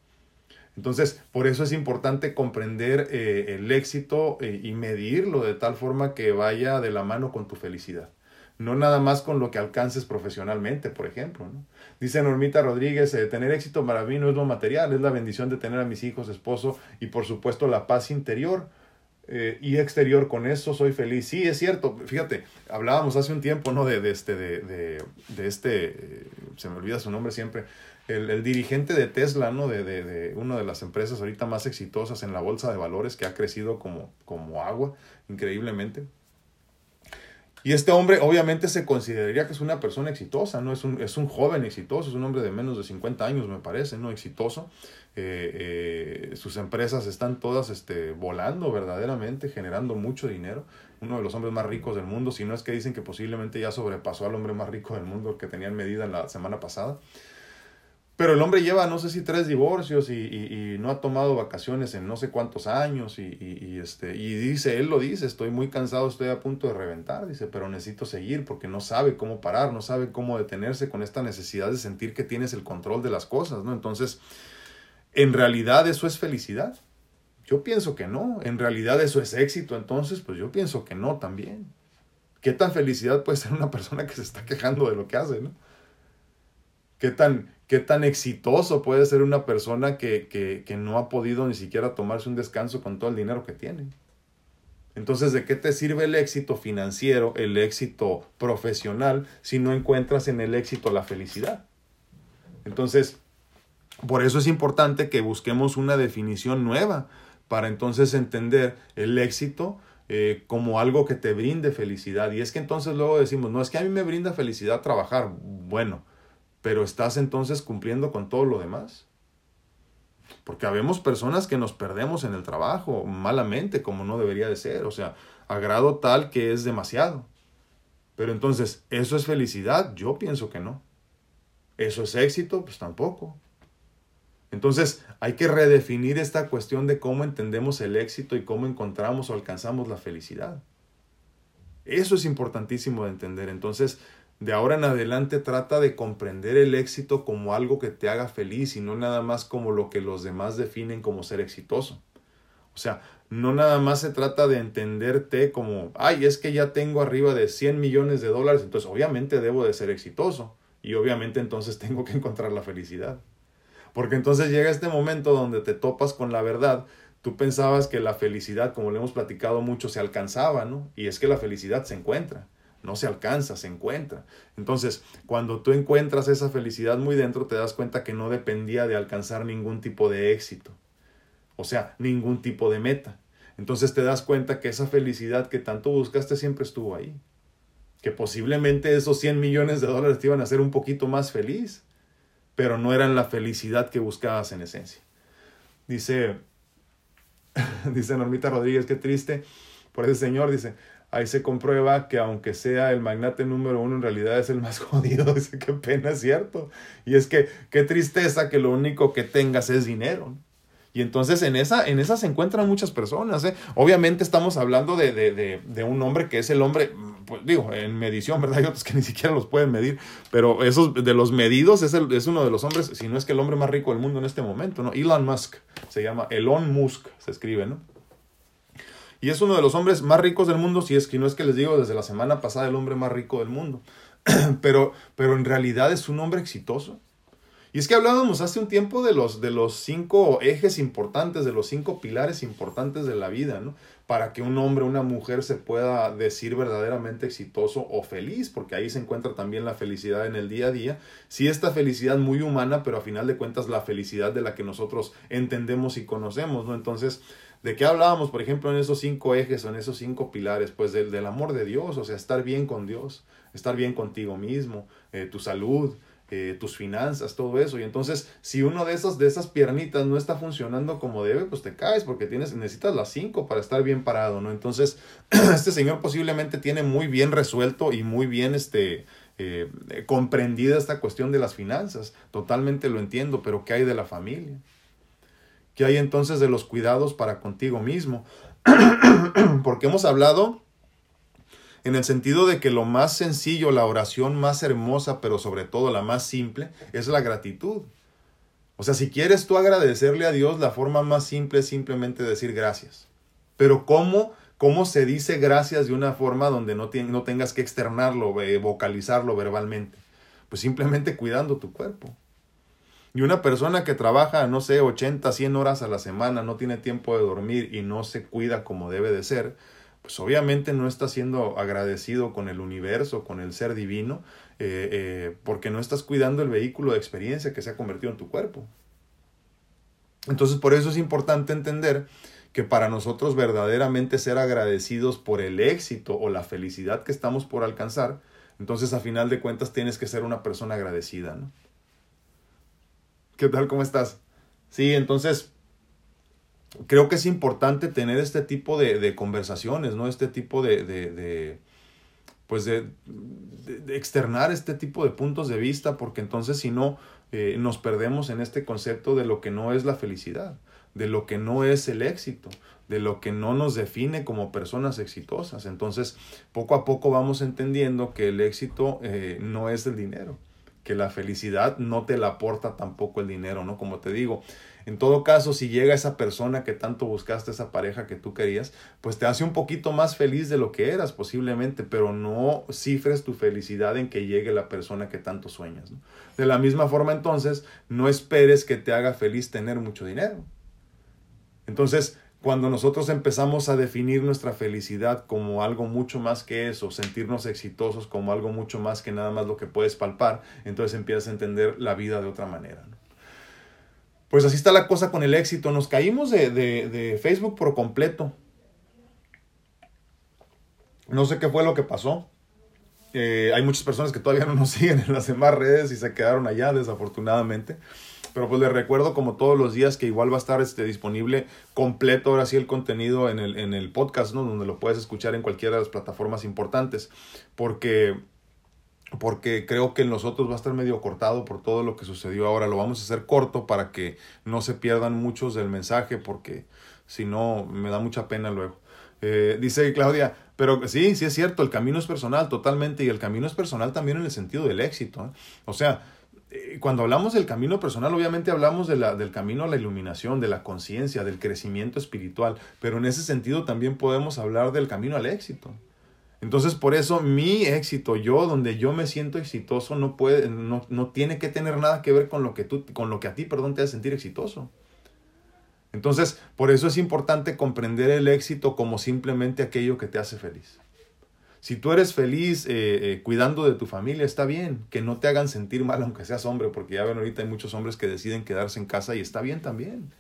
Entonces, por eso es importante comprender eh, el éxito eh, y medirlo de tal forma que vaya de la mano con tu felicidad. No nada más con lo que alcances profesionalmente, por ejemplo. ¿no? Dice Normita Rodríguez, eh, tener éxito para mí no es lo material, es la bendición de tener a mis hijos, esposo y por supuesto la paz interior. y exterior con eso soy feliz. Sí, es cierto. Fíjate, hablábamos hace un tiempo, ¿no? De, de este, de, de, de este, se me olvida su nombre siempre, el, dirigente de Tesla, ¿no? De, de, de, una de las empresas ahorita más exitosas en la bolsa de valores que ha crecido como, como agua, increíblemente. Y este hombre obviamente se consideraría que es una persona exitosa, ¿no? Es un, es un joven exitoso, es un hombre de menos de 50 años, me parece, ¿no? Exitoso. Eh, eh, sus empresas están todas este, volando verdaderamente, generando mucho dinero. Uno de los hombres más ricos del mundo, si no es que dicen que posiblemente ya sobrepasó al hombre más rico del mundo que medida en la semana pasada. Pero el hombre lleva, no sé si tres divorcios y, y, y no ha tomado vacaciones en no sé cuántos años y, y, este, y dice, él lo dice, estoy muy cansado, estoy a punto de reventar, dice, pero necesito seguir porque no sabe cómo parar, no sabe cómo detenerse con esta necesidad de sentir que tienes el control de las cosas, ¿no? Entonces, ¿en realidad eso es felicidad? Yo pienso que no, en realidad eso es éxito, entonces, pues yo pienso que no también. ¿Qué tan felicidad puede ser una persona que se está quejando de lo que hace, ¿no? ¿Qué tan, qué tan exitoso puede ser una persona que, que, que, no ha podido ni siquiera tomarse un descanso con todo el dinero que tiene. Entonces, ¿de qué te sirve el éxito financiero, el éxito profesional, si no encuentras en el éxito la felicidad? Entonces, por eso es importante que busquemos una definición nueva para entonces entender el éxito eh, como algo que te brinde felicidad. Y es que entonces luego decimos, no, es que a mí me brinda felicidad trabajar. Bueno, pero estás entonces cumpliendo con todo lo demás. Porque habemos personas que nos perdemos en el trabajo malamente, como no debería de ser, o sea, a grado tal que es demasiado. Pero entonces, ¿eso es felicidad? Yo pienso que no. ¿Eso es éxito? Pues tampoco. Entonces, hay que redefinir esta cuestión de cómo entendemos el éxito y cómo encontramos o alcanzamos la felicidad. Eso es importantísimo de entender. Entonces, de ahora en adelante trata de comprender el éxito como algo que te haga feliz y no nada más como lo que los demás definen como ser exitoso. O sea, no nada más se trata de entenderte como, ay, es que ya tengo arriba de 100 millones de dólares, entonces obviamente debo de ser exitoso y obviamente entonces tengo que encontrar la felicidad. Porque entonces llega este momento donde te topas con la verdad. Tú pensabas que la felicidad, como le hemos platicado mucho, se alcanzaba, ¿no? Y es que la felicidad se encuentra no se alcanza, se encuentra. Entonces, cuando tú encuentras esa felicidad muy dentro, te das cuenta que no dependía de alcanzar ningún tipo de éxito, o sea, ningún tipo de meta. Entonces te das cuenta que esa felicidad que tanto buscaste siempre estuvo ahí. Que posiblemente esos 100 millones de dólares te iban a hacer un poquito más feliz, pero no eran la felicidad que buscabas en esencia. Dice, dice Normita Rodríguez, qué triste por ese señor, dice, ahí se comprueba que aunque sea el magnate número uno, en realidad es el más jodido. Dice, qué pena, es cierto. Y es que qué tristeza que lo único que tengas es dinero. Y entonces en esa, en esa se encuentran muchas personas. ¿eh? Obviamente estamos hablando de, de, de, de, un hombre que es el hombre, pues digo, en medición, ¿verdad? Hay otros que ni siquiera los pueden medir, pero esos de los medidos es, el, es uno de los hombres, si no es que el hombre más rico del mundo en este momento, ¿no? Elon Musk se llama, Elon Musk se escribe, ¿no? Y es uno de los hombres más ricos del mundo, si es que no es que les digo desde la semana pasada el hombre más rico del mundo. pero, pero en realidad es un hombre exitoso. Y es que hablábamos hace un tiempo de los, de los cinco ejes importantes, de los cinco pilares importantes de la vida, ¿no? Para que un hombre una mujer se pueda decir verdaderamente exitoso o feliz, porque ahí se encuentra también la felicidad en el día a día. Sí, esta felicidad muy humana, pero a final de cuentas la felicidad de la que nosotros entendemos y conocemos, ¿no? Entonces, ¿de qué hablábamos, por ejemplo, en esos cinco ejes o en esos cinco pilares? Pues del, del amor de Dios, o sea, estar bien con Dios, estar bien contigo mismo, eh, tu salud, eh, tus finanzas, todo eso. Y entonces, si uno de esas, de esas piernitas no está funcionando como debe, pues te caes porque tienes, necesitas las cinco para estar bien parado, ¿no? Entonces, este señor posiblemente tiene muy bien resuelto y muy bien este, eh, comprendida esta cuestión de las finanzas. Totalmente lo entiendo, pero ¿qué hay de la familia? ¿Qué hay entonces de los cuidados para contigo mismo? porque hemos hablado en el sentido de que lo más sencillo, la oración más hermosa, pero sobre todo la más simple, es la gratitud. O sea, si quieres tú agradecerle a Dios, la forma más simple es simplemente decir gracias. Pero ¿cómo, cómo se dice gracias de una forma donde no, no tengas que externarlo, eh, vocalizarlo verbalmente? Pues simplemente cuidando tu cuerpo. Y una persona que trabaja, no sé, 80, 100 horas a la semana, no tiene tiempo de dormir y no se cuida como debe de ser, pues obviamente no estás siendo agradecido con el universo, con el ser divino, eh, eh, porque no estás cuidando el vehículo de experiencia que se ha convertido en tu cuerpo. Entonces por eso es importante entender que para nosotros verdaderamente ser agradecidos por el éxito o la felicidad que estamos por alcanzar, entonces a final de cuentas tienes que ser una persona agradecida, ¿no? ¿Qué tal? ¿Cómo estás? Sí, entonces creo que es importante tener este tipo de, conversaciones, ¿no? Este tipo de pues de, externar este tipo de puntos de vista, porque entonces si no, eh, nos perdemos en este concepto de lo que no es la felicidad, de lo que no es el éxito, de lo que no nos define como personas exitosas. Entonces, poco a poco vamos entendiendo que el éxito eh, no es el dinero, que la felicidad no te la aporta tampoco el dinero, ¿no? Como te digo, en todo caso, si llega esa persona que tanto buscaste, esa pareja que tú querías, pues te hace un poquito más feliz de lo que eras posiblemente, pero no cifres tu felicidad en que llegue la persona que tanto sueñas. De la misma forma, entonces, no esperes que te haga feliz tener mucho dinero. Entonces, cuando nosotros empezamos a definir nuestra felicidad como algo mucho más que eso, sentirnos exitosos como algo mucho más que nada más lo que puedes palpar, entonces empiezas a entender la vida de otra manera. Pues así está la cosa con el éxito. Nos caímos de, Facebook por completo. No sé qué fue lo que pasó. Eh, hay muchas personas que todavía no nos siguen en las demás redes y se quedaron allá, desafortunadamente. Pero pues les recuerdo como todos los días que igual va a estar este, disponible completo ahora sí el contenido en el, en el podcast, ¿no? Donde lo puedes escuchar en cualquiera de las plataformas importantes. Porque porque creo que en nosotros va a estar medio cortado por todo lo que sucedió ahora. Lo vamos a hacer corto para que no se pierdan muchos del mensaje, porque si no, me da mucha pena luego. Eh, dice Claudia, pero sí, sí es cierto, el camino es personal totalmente y el camino es personal también en el sentido del éxito. ¿eh? O sea, cuando hablamos del camino personal, obviamente hablamos de la, del camino a la iluminación, de la conciencia, del crecimiento espiritual, pero en ese sentido también podemos hablar del camino al éxito. Entonces, por eso mi éxito, yo, donde yo me siento exitoso, no puede, no, no tiene que tener nada que ver con lo que tú, con lo que a ti, perdón, te hace sentir exitoso. Entonces, por eso es importante comprender el éxito como simplemente aquello que te hace feliz. Si tú eres feliz eh, eh, cuidando de tu familia, está bien, que no te hagan sentir mal aunque seas hombre, porque ya ven ahorita hay muchos hombres que deciden quedarse en casa y está bien también.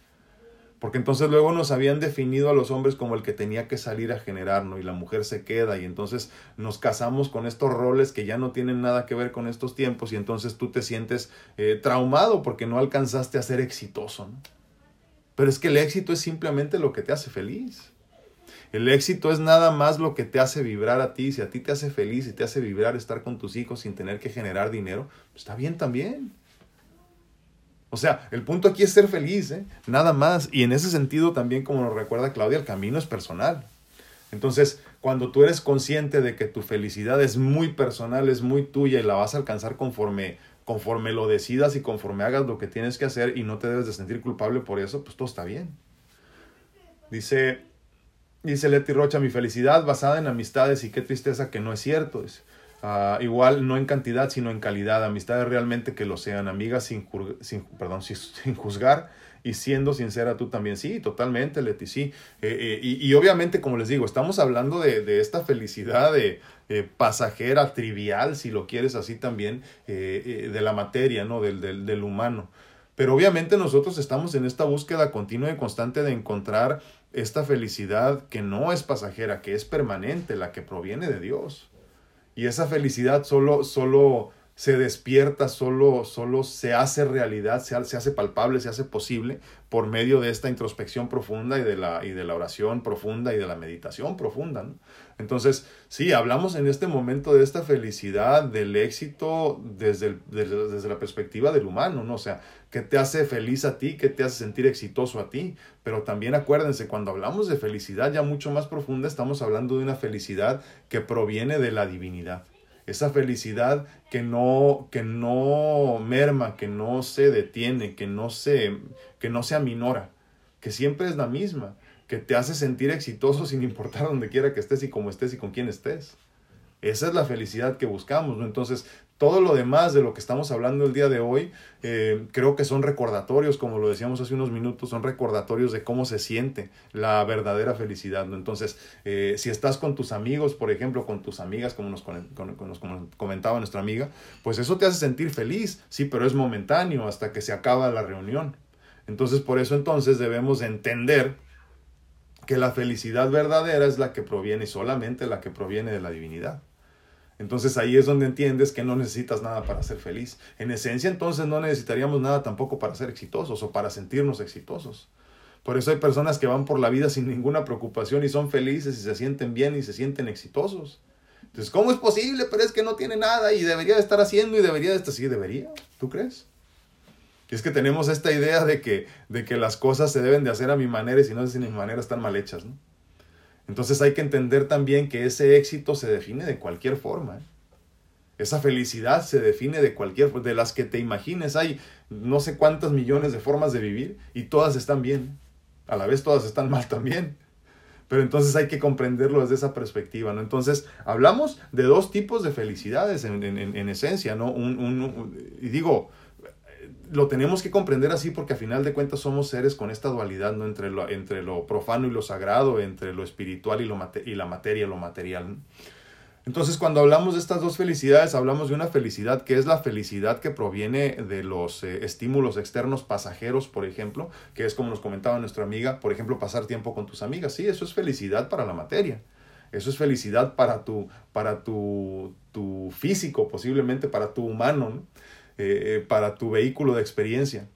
Porque entonces luego nos habían definido a los hombres como el que tenía que salir a generar, ¿no? Y la mujer se queda y entonces nos casamos con estos roles que ya no tienen nada que ver con estos tiempos y entonces tú te sientes eh, traumado porque no alcanzaste a ser exitoso, ¿no? Pero es que el éxito es simplemente lo que te hace feliz. El éxito es nada más lo que te hace vibrar a ti. Si a ti te hace feliz y te hace vibrar estar con tus hijos sin tener que generar dinero, pues está bien también. O sea, el punto aquí es ser feliz, ¿eh? nada más. Y en ese sentido también, como nos recuerda Claudia, el camino es personal. Entonces, cuando tú eres consciente de que tu felicidad es muy personal, es muy tuya y la vas a alcanzar conforme, conforme lo decidas y conforme hagas lo que tienes que hacer y no te debes de sentir culpable por eso, pues todo está bien. Dice Dice Leti Rocha, mi felicidad basada en amistades y qué tristeza que no es cierto. Ah, igual no en cantidad, sino en calidad. Amistades realmente que lo sean. Amigas sin, sin, perdón, sin, juzgar y siendo sincera tú también. Sí, totalmente, Leti, sí. Eh, eh, y, obviamente, como les digo, estamos hablando de, esta felicidad de, eh, pasajera, trivial, si lo quieres así también, de la materia, ¿no? Del, del, del humano. Pero obviamente nosotros estamos en esta búsqueda continua y constante de encontrar esta felicidad que no es pasajera, que es permanente, la que proviene de Dios. Y esa felicidad solo, solo se despierta, solo, solo se hace realidad, se, se, hace palpable, se hace posible por medio de esta introspección profunda y de la, y de la oración profunda y de la meditación profunda. Entonces, sí, hablamos en este momento de esta felicidad, del éxito desde, desde, la perspectiva del humano, ¿no? O sea, ¿qué te hace feliz a ti? ¿Qué te hace sentir exitoso a ti? Pero también acuérdense, cuando hablamos de felicidad ya mucho más profunda, estamos hablando de una felicidad que proviene de la divinidad esa felicidad que no, que no merma, que no se detiene, que no se, que no se aminora, que siempre es la misma, que te hace sentir exitoso sin importar donde quiera que estés y cómo estés y con quién estés. Esa es la felicidad que buscamos. Entonces, todo lo demás de lo que estamos hablando el día de hoy, eh, creo que son recordatorios, como lo decíamos hace unos minutos, son recordatorios de cómo se siente la verdadera felicidad. Entonces, eh, si estás con tus amigos, por ejemplo, con tus amigas, como nos comentaba nuestra amiga, pues eso te hace sentir feliz, sí, pero es momentáneo hasta que se acaba la reunión. Entonces, por eso entonces debemos entender que la felicidad verdadera es la que proviene solamente la que proviene de la divinidad. Entonces ahí es donde entiendes que no necesitas nada para ser feliz. En esencia entonces no necesitaríamos nada tampoco para ser exitosos o para sentirnos exitosos. Por eso hay personas que van por la vida sin ninguna preocupación y son felices y se sienten bien y se sienten exitosos. Entonces, ¿cómo es posible? Pero es que no tiene nada y debería de estar haciendo y debería de estar... Sí, debería. ¿Tú crees? Y es que tenemos esta idea de que, de que las cosas se deben de hacer a mi manera y si no es a mi manera están mal hechas, ¿no? Entonces hay que entender también que ese éxito se define de cualquier forma. ¿eh? Esa felicidad se define de cualquier de las que te imagines. Hay no sé cuántas millones de formas de vivir y todas están bien. A la vez todas están mal también. Pero entonces hay que comprenderlo desde esa perspectiva, ¿no? Entonces, hablamos de dos tipos de felicidades en, en, esencia, ¿no? un, y digo, lo tenemos que comprender así porque a final de cuentas somos seres con esta dualidad, ¿no? Entre lo, entre lo profano y lo sagrado, entre lo espiritual y, lo y la materia, lo material. Entonces, cuando hablamos de estas dos felicidades, hablamos de una felicidad que es la felicidad que proviene de los eh, estímulos externos pasajeros, por ejemplo, que es como nos comentaba nuestra amiga, por ejemplo, pasar tiempo con tus amigas. Sí, eso es felicidad para la materia. Eso es felicidad para tu, para tu, tu físico, posiblemente para tu humano. ¿no? Eh, eh, para tu vehículo de experiencia.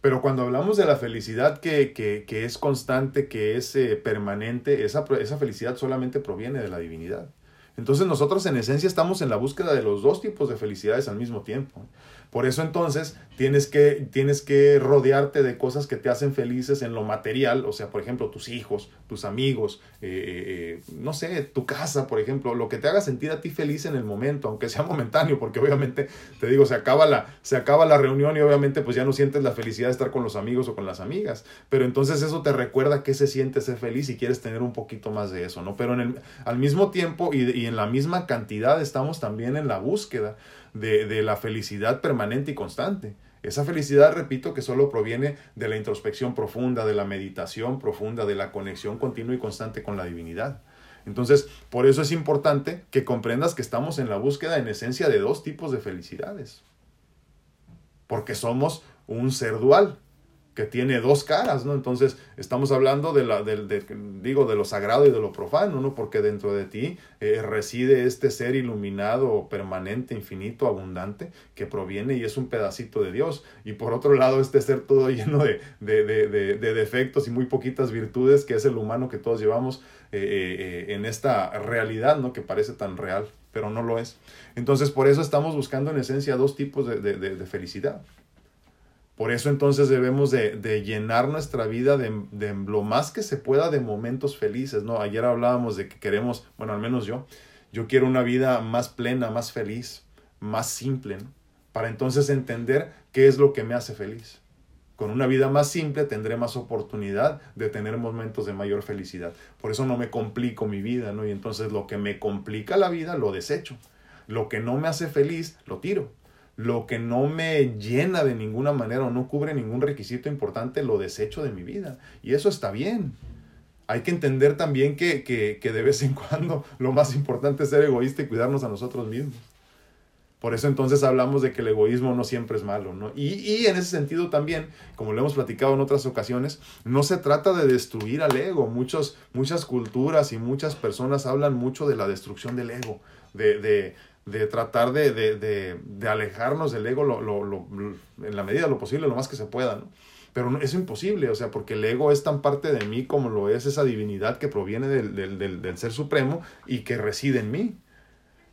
Pero cuando hablamos de la felicidad que, que, es constante, que es eh, permanente, esa, esa felicidad solamente proviene de la divinidad. Entonces nosotros en esencia estamos en la búsqueda de los dos tipos de felicidades al mismo tiempo. Por eso entonces tienes que, tienes que rodearte de cosas que te hacen felices en lo material, o sea, por ejemplo, tus hijos, tus amigos, eh, eh, eh, no sé, tu casa, por ejemplo, lo que te haga sentir a ti feliz en el momento, aunque sea momentáneo, porque obviamente, te digo, se acaba la, se acaba la reunión y obviamente pues ya no sientes la felicidad de estar con los amigos o con las amigas, pero entonces eso te recuerda que se siente ser feliz y quieres tener un poquito más de eso, ¿no? Pero en el, al mismo tiempo y, y en la misma cantidad estamos también en la búsqueda de, la felicidad permanente y constante. Esa felicidad, repito, que solo proviene de la introspección profunda, de la meditación profunda, de la conexión continua y constante con la divinidad. Entonces, por eso es importante que comprendas que estamos en la búsqueda en esencia de dos tipos de felicidades. Porque somos un ser dual que tiene dos caras, ¿no? Entonces, estamos hablando de, la, de, digo, de lo sagrado y de lo profano, ¿no? Porque dentro de ti eh, reside este ser iluminado, permanente, infinito, abundante, que proviene y es un pedacito de Dios. Y por otro lado, este ser todo lleno de, de defectos y muy poquitas virtudes, que es el humano que todos llevamos eh, eh, en esta realidad, ¿no? Que parece tan real, pero no lo es. Entonces, por eso estamos buscando en esencia dos tipos de felicidad. Por eso entonces debemos de, llenar nuestra vida de, lo más que se pueda de momentos felices, ¿no? Ayer hablábamos de que queremos, bueno, al menos yo, yo quiero una vida más plena, más feliz, más simple, ¿no? Para entonces entender qué es lo que me hace feliz. Con una vida más simple tendré más oportunidad de tener momentos de mayor felicidad. Por eso no me complico mi vida, ¿no? Y entonces lo que me complica la vida lo desecho. Lo que no me hace feliz lo tiro. Lo que no me llena de ninguna manera o no cubre ningún requisito importante lo desecho de mi vida. Y eso está bien. Hay que entender también que, que, que de vez en cuando lo más importante es ser egoísta y cuidarnos a nosotros mismos. Por eso entonces hablamos de que el egoísmo no siempre es malo, ¿no? Y, y, en ese sentido también, como lo hemos platicado en otras ocasiones, no se trata de destruir al ego. Muchos, muchas culturas y muchas personas hablan mucho de la destrucción del ego, de, de, de tratar de, de, alejarnos del ego lo, lo, lo, en la medida de lo posible, lo más que se pueda, ¿no? Pero es imposible, o sea, porque el ego es tan parte de mí como lo es esa divinidad que proviene del, del, del, Ser Supremo y que reside en mí.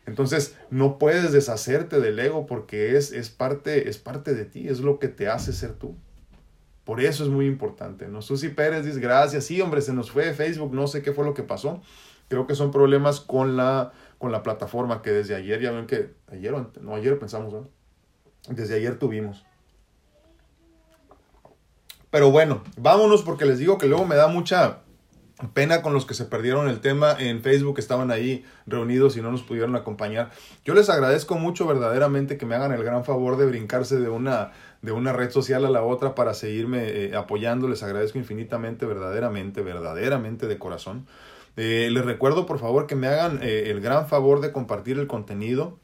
Entonces, no puedes deshacerte del ego porque es, es, parte, es parte de ti, es lo que te hace ser tú. Por eso es muy importante, ¿no? Susi Pérez dice, gracias, sí, hombre, se nos fue Facebook, no sé qué fue lo que pasó. Creo que son problemas con la, con la plataforma que desde ayer, ya ven que, ayer no, ayer pensamos. Desde ayer tuvimos. Pero bueno, vámonos porque les digo que luego me da mucha, Pena con los que se perdieron el tema en Facebook, estaban ahí reunidos y no nos pudieron acompañar. Yo les agradezco mucho verdaderamente que me hagan el gran favor de brincarse de una, de una red social a la otra para seguirme eh, apoyando. Les agradezco infinitamente, verdaderamente, verdaderamente de corazón. Eh, les recuerdo por favor que me hagan eh, el gran favor de compartir el contenido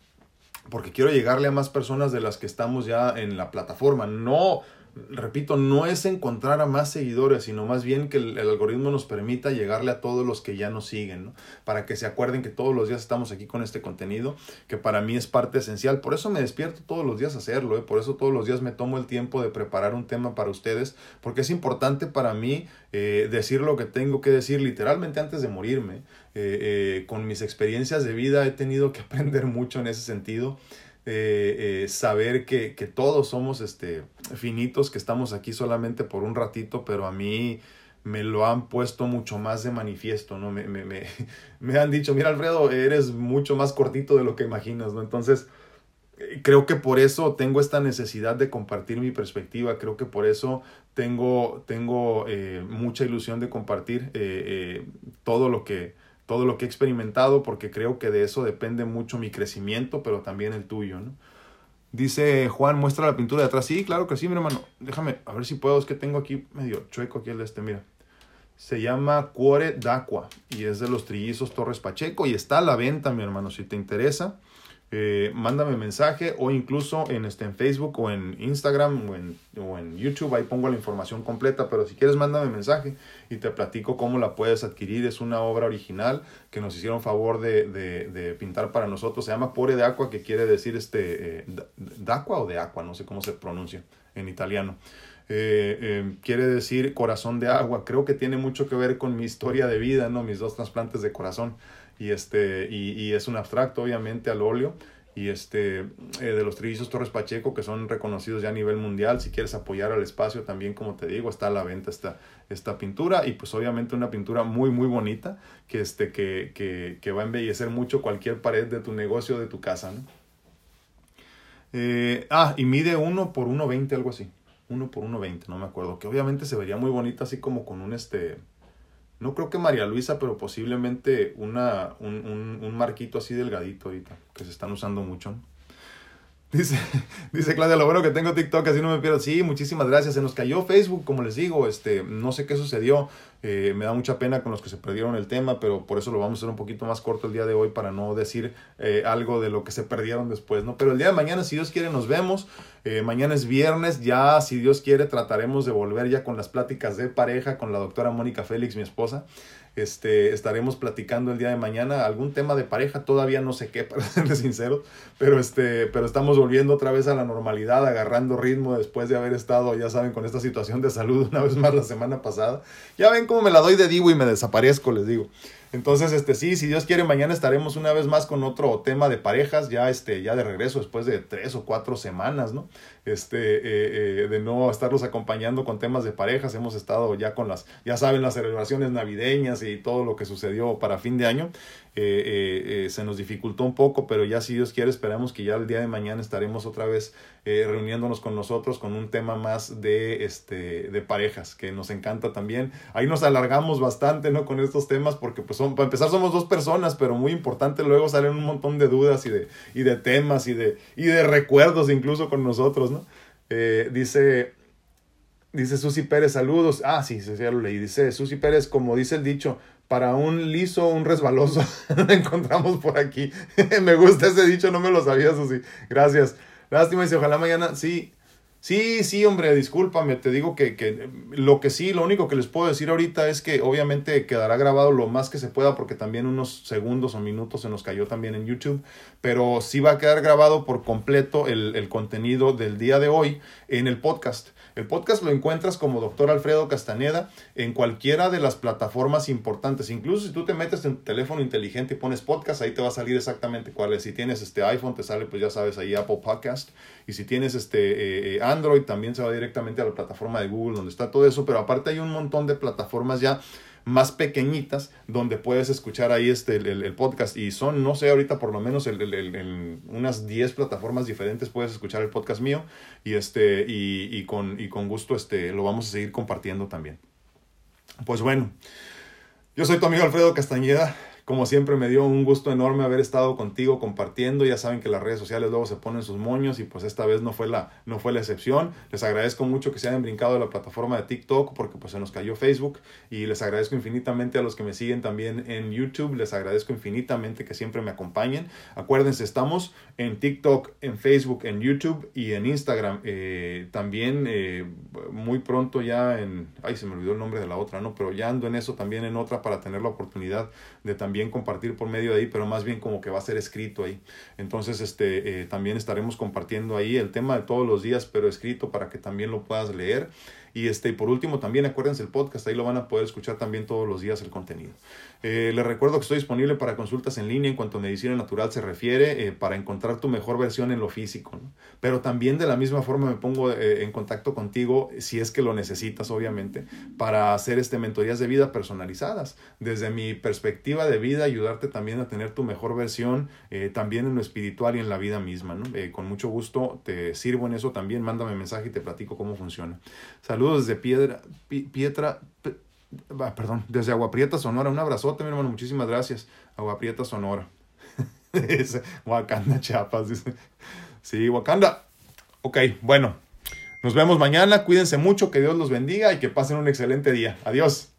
porque quiero llegarle a más personas de las que estamos ya en la plataforma. No repito, no es encontrar a más seguidores, sino más bien que el, algoritmo nos permita llegarle a todos los que ya nos siguen, ¿no? Para que se acuerden que todos los días estamos aquí con este contenido, que para mí es parte esencial. Por eso me despierto todos los días a hacerlo, ¿eh? por eso todos los días me tomo el tiempo de preparar un tema para ustedes, porque es importante para mí eh, decir lo que tengo que decir literalmente antes de morirme. Eh, eh, con mis experiencias de vida he tenido que aprender mucho en ese sentido. Eh, eh, saber que, que, todos somos este, finitos, que estamos aquí solamente por un ratito, pero a mí me lo han puesto mucho más de manifiesto, ¿no? Me, me, me, me han dicho, mira Alfredo, eres mucho más cortito de lo que imaginas, ¿no? Entonces, eh, creo que por eso tengo esta necesidad de compartir mi perspectiva, creo que por eso tengo, tengo mucha ilusión de compartir todo lo que todo lo que he experimentado porque creo que de eso depende mucho mi crecimiento, pero también el tuyo, ¿no? Dice Juan, muestra la pintura de atrás. Sí, claro que sí, mi hermano. Déjame, a ver si puedo, es que tengo aquí medio chueco aquí el este, mira. Se llama Cuore d'Aqua y es de los trillizos Torres Pacheco y está a la venta, mi hermano, si te interesa. Eh, mándame mensaje o incluso en, este, en Facebook o en Instagram o en, o en YouTube, ahí pongo la información completa, pero si quieres mándame mensaje y te platico cómo la puedes adquirir. Es una obra original que nos hicieron favor de, de, de pintar para nosotros. Se llama Pore de Aqua, que quiere decir este, eh, d'Aqua o de Aqua, no sé cómo se pronuncia en italiano. Eh, eh, quiere decir corazón de agua. Creo que tiene mucho que ver con mi historia de vida, ¿no? Mis dos trasplantes de corazón y, este, y, y es un abstracto obviamente al óleo. Y este eh, de los trillizos Torres Pacheco que son reconocidos ya a nivel mundial si quieres apoyar al espacio también como te digo está a la venta esta, esta pintura. Y pues obviamente una pintura muy muy bonita que este que, que, que va a embellecer mucho cualquier pared de tu negocio de tu casa ¿no? eh, ah y mide 1 por 1.20 algo así. 1 por 1.20 no me acuerdo. Que obviamente se vería muy bonita así como con un este no creo que María Luisa, pero posiblemente una, un, un, un marquito así delgadito ahorita, que se están usando mucho. Dice, dice Claudia, lo bueno que tengo TikTok, así no me pierdo. Sí, muchísimas gracias. Se nos cayó Facebook, como les digo, este, no sé qué sucedió. Eh, me da mucha pena con los que se perdieron el tema, pero por eso lo vamos a hacer un poquito más corto el día de hoy para no decir eh, algo de lo que se perdieron después, ¿no? Pero el día de mañana, si Dios quiere, nos vemos. Eh, mañana es viernes, ya, si Dios quiere, trataremos de volver ya con las pláticas de pareja con la doctora Mónica Félix, mi esposa. Este, estaremos platicando el día de mañana algún tema de pareja, todavía no sé qué, para serles sincero, pero, este, pero estamos volviendo otra vez a la normalidad, agarrando ritmo después de haber estado, ya saben, con esta situación de salud una vez más la semana pasada. Ya ven cómo me la doy de divo y me desaparezco, les digo. Entonces, este sí, si Dios quiere, mañana estaremos una vez más con otro tema de parejas, ya este, ya de regreso después de tres o cuatro semanas, ¿no? Este, eh, eh, de no estarlos acompañando con temas de parejas, hemos estado ya con las, ya saben, las celebraciones navideñas y todo lo que sucedió para fin de año. Eh, se nos dificultó un poco, pero ya si Dios quiere, esperamos que ya el día de mañana estaremos otra vez reuniéndonos con nosotros con un tema más de, este, de parejas, que nos encanta también. Ahí nos alargamos bastante, ¿no? Con estos temas, porque pues para empezar somos dos personas, pero muy importante, luego salen un montón de dudas y de, y de temas y de, y de recuerdos incluso con nosotros, Eh, dice, dice Susi Pérez, saludos. Ah, sí, ya lo leí. Dice Susi Pérez, como dice el dicho, para un liso, un resbaloso, lo encontramos por aquí. me gusta ese dicho, no me lo sabía, Susi. Gracias. Lástima, dice, ojalá mañana, sí, Sí, sí, hombre, discúlpame, te digo que, que, lo que sí, lo único que les puedo decir ahorita es que obviamente quedará grabado lo más que se pueda porque también unos segundos o minutos se nos cayó también en YouTube, pero sí va a quedar grabado por completo el, el contenido del día de hoy en el podcast. El podcast lo encuentras como Doctor Alfredo Castaneda en cualquiera de las plataformas importantes. Incluso si tú te metes en tu teléfono inteligente y pones podcast, ahí te va a salir exactamente cuál es. Si tienes este iPhone, te sale, pues ya sabes, ahí Apple Podcast. Y si tienes este eh, eh, Android, también se va directamente a la plataforma de Google, donde está todo eso. Pero aparte hay un montón de plataformas ya más pequeñitas donde puedes escuchar ahí este, el, podcast. Y son, no sé, ahorita por lo menos en unas 10 plataformas diferentes puedes escuchar el podcast mío y, este, y, y, con, y con gusto este, lo vamos a seguir compartiendo también. Pues bueno, yo soy tu amigo Alfredo Castañeda. Como siempre me dio un gusto enorme haber estado contigo compartiendo. Ya saben que las redes sociales luego se ponen sus moños y pues esta vez no fue la, no fue la excepción. Les agradezco mucho que se hayan brincado de la plataforma de TikTok porque pues se nos cayó Facebook y les agradezco infinitamente a los que me siguen también en YouTube. Les agradezco infinitamente que siempre me acompañen. Acuérdense, estamos en TikTok, en Facebook, en YouTube y en Instagram. Eh, también eh, muy pronto ya en... Ay, se me olvidó el nombre de la otra, ¿no? Pero ya ando en eso también en otra para tener la oportunidad de también también compartir por medio de ahí, pero más bien como que va a ser escrito ahí. Entonces, este, eh, también estaremos compartiendo ahí el tema de todos los días, pero escrito para que también lo puedas leer. Y este, por último, también acuérdense el podcast, ahí lo van a poder escuchar también todos los días el contenido. Eh, les recuerdo que estoy disponible para consultas en línea en cuanto a medicina natural se refiere, eh, para encontrar tu mejor versión en lo físico. Pero también de la misma forma me pongo eh, en contacto contigo, si es que lo necesitas, obviamente, para hacer este mentorías de vida personalizadas. Desde mi perspectiva de vida, ayudarte también a tener tu mejor versión, también en lo espiritual y en la vida misma. con mucho gusto te sirvo en eso también. Mándame mensaje y te platico cómo funciona. Saludos desde Piedra, Pietra, perdón, desde Agua Prieta, Sonora. Un abrazote, mi hermano. Muchísimas gracias. Agua Prieta, Sonora. Wakanda, Chiapas. Sí, Wakanda. Ok, bueno. Nos vemos mañana. Cuídense mucho. Que Dios los bendiga y que pasen un excelente día. Adiós.